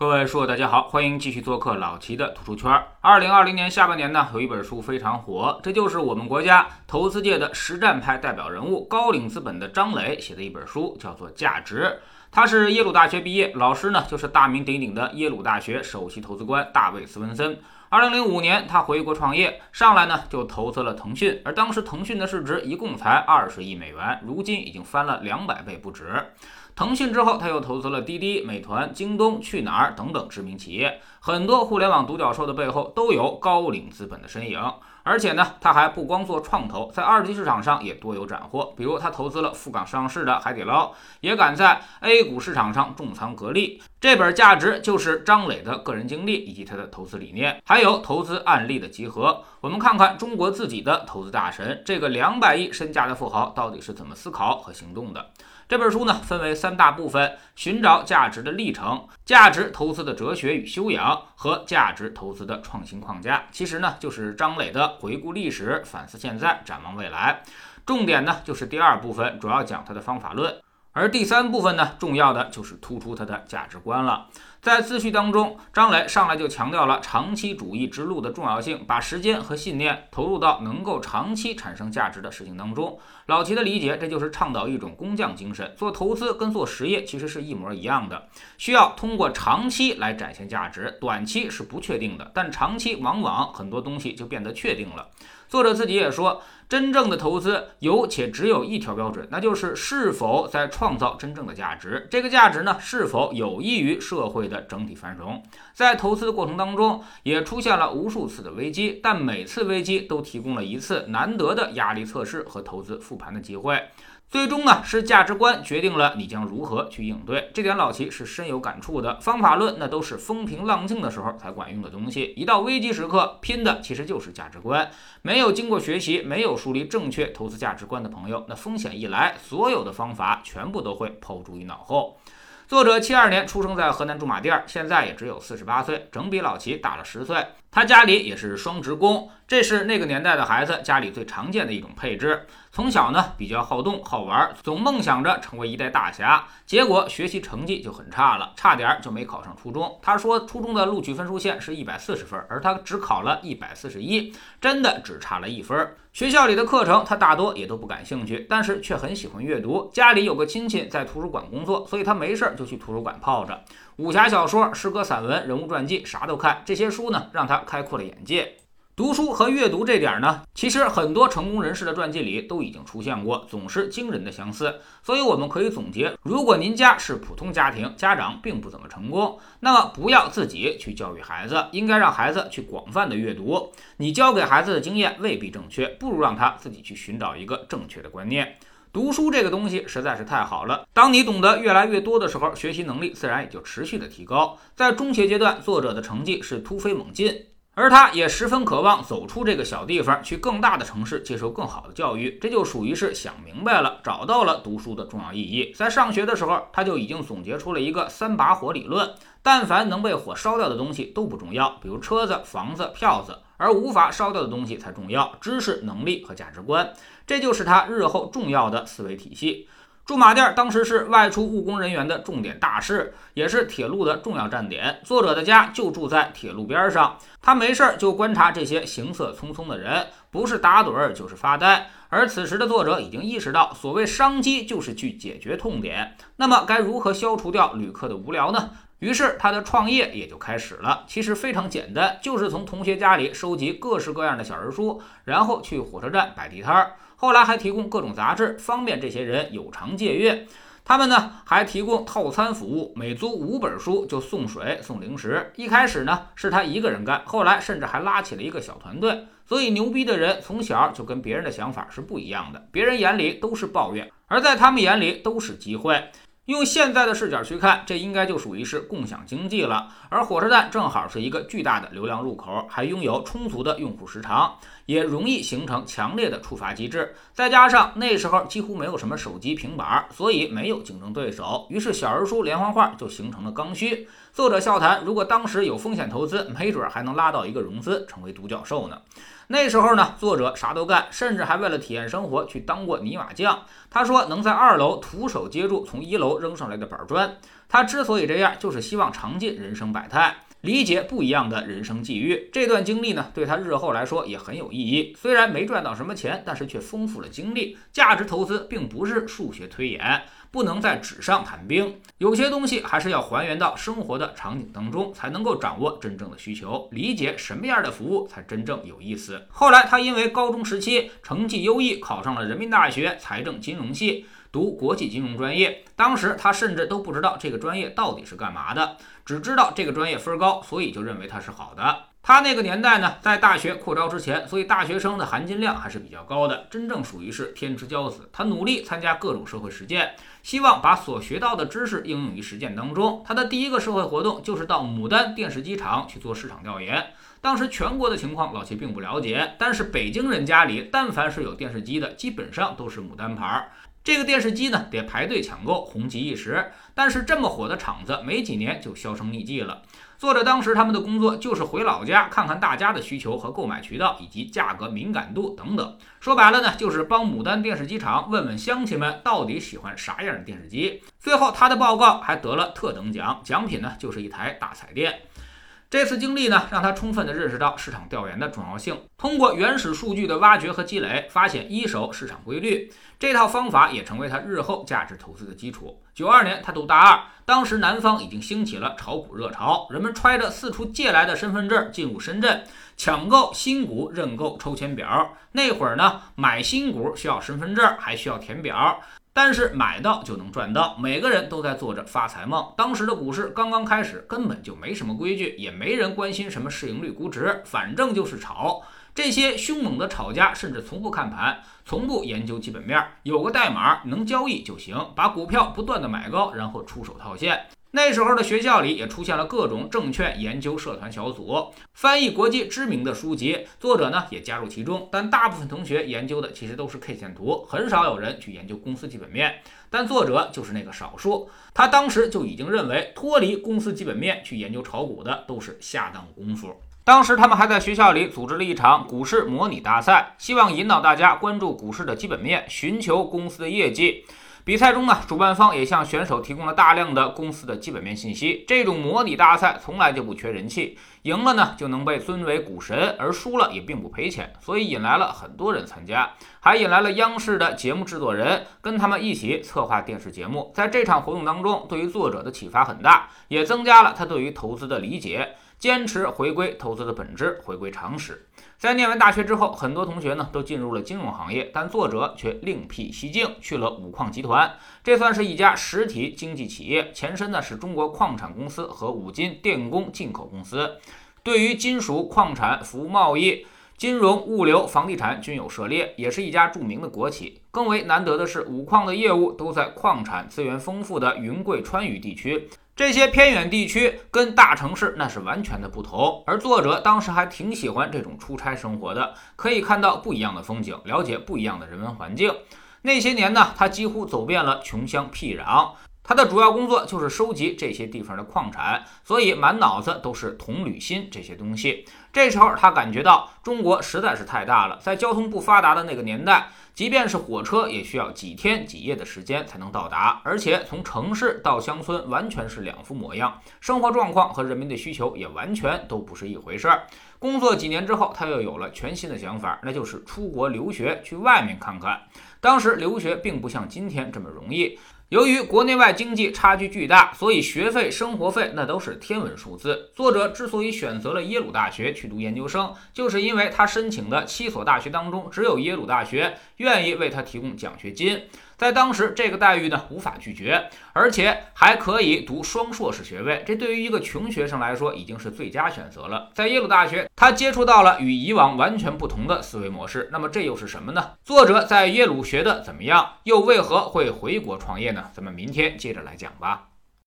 各位书友，大家好，欢迎继续做客老齐的图书圈。二零二零年下半年呢，有一本书非常火，这就是我们国家投资界的实战派代表人物高瓴资本的张磊写的一本书，叫做《价值》。他是耶鲁大学毕业，老师呢就是大名鼎鼎的耶鲁大学首席投资官大卫·斯文森。二零零五年，他回国创业，上来呢就投资了腾讯，而当时腾讯的市值一共才二十亿美元，如今已经翻了两百倍不止。腾讯之后，他又投资了滴滴、美团、京东、去哪儿等等知名企业。很多互联网独角兽的背后都有高瓴资本的身影。而且呢，他还不光做创投，在二级市场上也多有斩获。比如，他投资了赴港上市的海底捞，也敢在 A 股市场上重仓格力。这本价值就是张磊的个人经历以及他的投资理念，还有投资案例的集合。我们看看中国自己的投资大神，这个两百亿身价的富豪到底是怎么思考和行动的。这本书呢，分为三大部分：寻找价值的历程、价值投资的哲学与修养和价值投资的创新框架。其实呢，就是张磊的回顾历史、反思现在、展望未来。重点呢，就是第二部分，主要讲他的方法论。而第三部分呢，重要的就是突出他的价值观了。在自序当中，张磊上来就强调了长期主义之路的重要性，把时间和信念投入到能够长期产生价值的事情当中。老齐的理解，这就是倡导一种工匠精神。做投资跟做实业其实是一模一样的，需要通过长期来展现价值，短期是不确定的，但长期往往很多东西就变得确定了。作者自己也说。真正的投资有且只有一条标准，那就是是否在创造真正的价值。这个价值呢，是否有益于社会的整体繁荣？在投资的过程当中，也出现了无数次的危机，但每次危机都提供了一次难得的压力测试和投资复盘的机会。最终呢，是价值观决定了你将如何去应对，这点老齐是深有感触的。方法论那都是风平浪静的时候才管用的东西，一到危机时刻，拼的其实就是价值观。没有经过学习，没有树立正确投资价值观的朋友，那风险一来，所有的方法全部都会抛诸于脑后。作者七二年出生在河南驻马店，现在也只有四十八岁，整比老齐大了十岁。他家里也是双职工，这是那个年代的孩子家里最常见的一种配置。从小呢比较好动好玩，总梦想着成为一代大侠，结果学习成绩就很差了，差点就没考上初中。他说初中的录取分数线是一百四十分，而他只考了一百四十一，真的只差了一分。学校里的课程他大多也都不感兴趣，但是却很喜欢阅读。家里有个亲戚在图书馆工作，所以他没事就去图书馆泡着，武侠小说、诗歌、散文、人物传记啥都看。这些书呢让他开阔了眼界。读书和阅读这点呢，其实很多成功人士的传记里都已经出现过，总是惊人的相似。所以我们可以总结：如果您家是普通家庭，家长并不怎么成功，那么不要自己去教育孩子，应该让孩子去广泛的阅读。你教给孩子的经验未必正确，不如让他自己去寻找一个正确的观念。读书这个东西实在是太好了，当你懂得越来越多的时候，学习能力自然也就持续的提高。在中学阶段，作者的成绩是突飞猛进。而他也十分渴望走出这个小地方，去更大的城市接受更好的教育。这就属于是想明白了，找到了读书的重要意义。在上学的时候，他就已经总结出了一个三把火理论：但凡能被火烧掉的东西都不重要，比如车子、房子、票子；而无法烧掉的东西才重要，知识、能力和价值观。这就是他日后重要的思维体系。驻马店当时是外出务工人员的重点大事，也是铁路的重要站点。作者的家就住在铁路边上，他没事儿就观察这些行色匆匆的人，不是打盹儿就是发呆。而此时的作者已经意识到，所谓商机就是去解决痛点。那么该如何消除掉旅客的无聊呢？于是他的创业也就开始了。其实非常简单，就是从同学家里收集各式各样的小人书，然后去火车站摆地摊儿。后来还提供各种杂志，方便这些人有偿借阅。他们呢还提供套餐服务，每租五本书就送水送零食。一开始呢是他一个人干，后来甚至还拉起了一个小团队。所以牛逼的人从小就跟别人的想法是不一样的，别人眼里都是抱怨，而在他们眼里都是机会。用现在的视角去看，这应该就属于是共享经济了。而火车站正好是一个巨大的流量入口，还拥有充足的用户时长，也容易形成强烈的触发机制。再加上那时候几乎没有什么手机、平板，所以没有竞争对手。于是小人书连环画就形成了刚需。作者笑谈，如果当时有风险投资，没准还能拉到一个融资，成为独角兽呢。那时候呢，作者啥都干，甚至还为了体验生活去当过泥瓦匠。他说能在二楼徒手接住从一楼扔上来的板砖。他之所以这样，就是希望尝尽人生百态。理解不一样的人生际遇，这段经历呢，对他日后来说也很有意义。虽然没赚到什么钱，但是却丰富了经历。价值投资并不是数学推演，不能在纸上谈兵，有些东西还是要还原到生活的场景当中，才能够掌握真正的需求，理解什么样的服务才真正有意思。后来他因为高中时期成绩优异，考上了人民大学财政金融系。读国际金融专业，当时他甚至都不知道这个专业到底是干嘛的，只知道这个专业分高，所以就认为它是好的。他那个年代呢，在大学扩招之前，所以大学生的含金量还是比较高的，真正属于是天之骄子。他努力参加各种社会实践，希望把所学到的知识应用于实践当中。他的第一个社会活动就是到牡丹电视机厂去做市场调研。当时全国的情况老齐并不了解，但是北京人家里但凡是有电视机的，基本上都是牡丹牌儿。这个电视机呢，得排队抢购，红极一时。但是这么火的厂子，没几年就销声匿迹了。作者当时他们的工作就是回老家看看大家的需求和购买渠道，以及价格敏感度等等。说白了呢，就是帮牡丹电视机厂问问乡亲们到底喜欢啥样的电视机。最后他的报告还得了特等奖，奖品呢就是一台大彩电。这次经历呢，让他充分地认识到市场调研的重要性。通过原始数据的挖掘和积累，发现一手市场规律，这套方法也成为他日后价值投资的基础。九二年，他读大二，当时南方已经兴起了炒股热潮，人们揣着四处借来的身份证进入深圳，抢购新股，认购抽签表。那会儿呢，买新股需要身份证，还需要填表。但是买到就能赚到，每个人都在做着发财梦。当时的股市刚刚开始，根本就没什么规矩，也没人关心什么市盈率、估值，反正就是炒。这些凶猛的炒家甚至从不看盘，从不研究基本面，有个代码能交易就行，把股票不断的买高，然后出手套现。那时候的学校里也出现了各种证券研究社团小组，翻译国际知名的书籍，作者呢也加入其中。但大部分同学研究的其实都是 K 线图，很少有人去研究公司基本面。但作者就是那个少数，他当时就已经认为，脱离公司基本面去研究炒股的都是下当功夫。当时他们还在学校里组织了一场股市模拟大赛，希望引导大家关注股市的基本面，寻求公司的业绩。比赛中呢，主办方也向选手提供了大量的公司的基本面信息。这种模拟大赛从来就不缺人气，赢了呢就能被尊为股神，而输了也并不赔钱，所以引来了很多人参加，还引来了央视的节目制作人，跟他们一起策划电视节目。在这场活动当中，对于作者的启发很大，也增加了他对于投资的理解。坚持回归投资的本质，回归常识。在念完大学之后，很多同学呢都进入了金融行业，但作者却另辟蹊径，去了五矿集团。这算是一家实体经济企业，前身呢是中国矿产公司和五金电工进口公司，对于金属、矿产、服务贸易、金融、物流、房地产均有涉猎，也是一家著名的国企。更为难得的是，五矿的业务都在矿产资源丰富的云贵川渝地区。这些偏远地区跟大城市那是完全的不同，而作者当时还挺喜欢这种出差生活的，可以看到不一样的风景，了解不一样的人文环境。那些年呢，他几乎走遍了穷乡僻壤。他的主要工作就是收集这些地方的矿产，所以满脑子都是铜、铝、锌这些东西。这时候他感觉到中国实在是太大了，在交通不发达的那个年代，即便是火车也需要几天几夜的时间才能到达，而且从城市到乡村完全是两副模样，生活状况和人民的需求也完全都不是一回事儿。工作几年之后，他又有了全新的想法，那就是出国留学，去外面看看。当时留学并不像今天这么容易。由于国内外经济差距巨大，所以学费、生活费那都是天文数字。作者之所以选择了耶鲁大学去读研究生，就是因为他申请的七所大学当中，只有耶鲁大学愿意为他提供奖学金。在当时，这个待遇呢无法拒绝，而且还可以读双硕士学位，这对于一个穷学生来说已经是最佳选择了。在耶鲁大学，他接触到了与以往完全不同的思维模式。那么这又是什么呢？作者在耶鲁学的怎么样？又为何会回国创业呢？咱们明天接着来讲吧。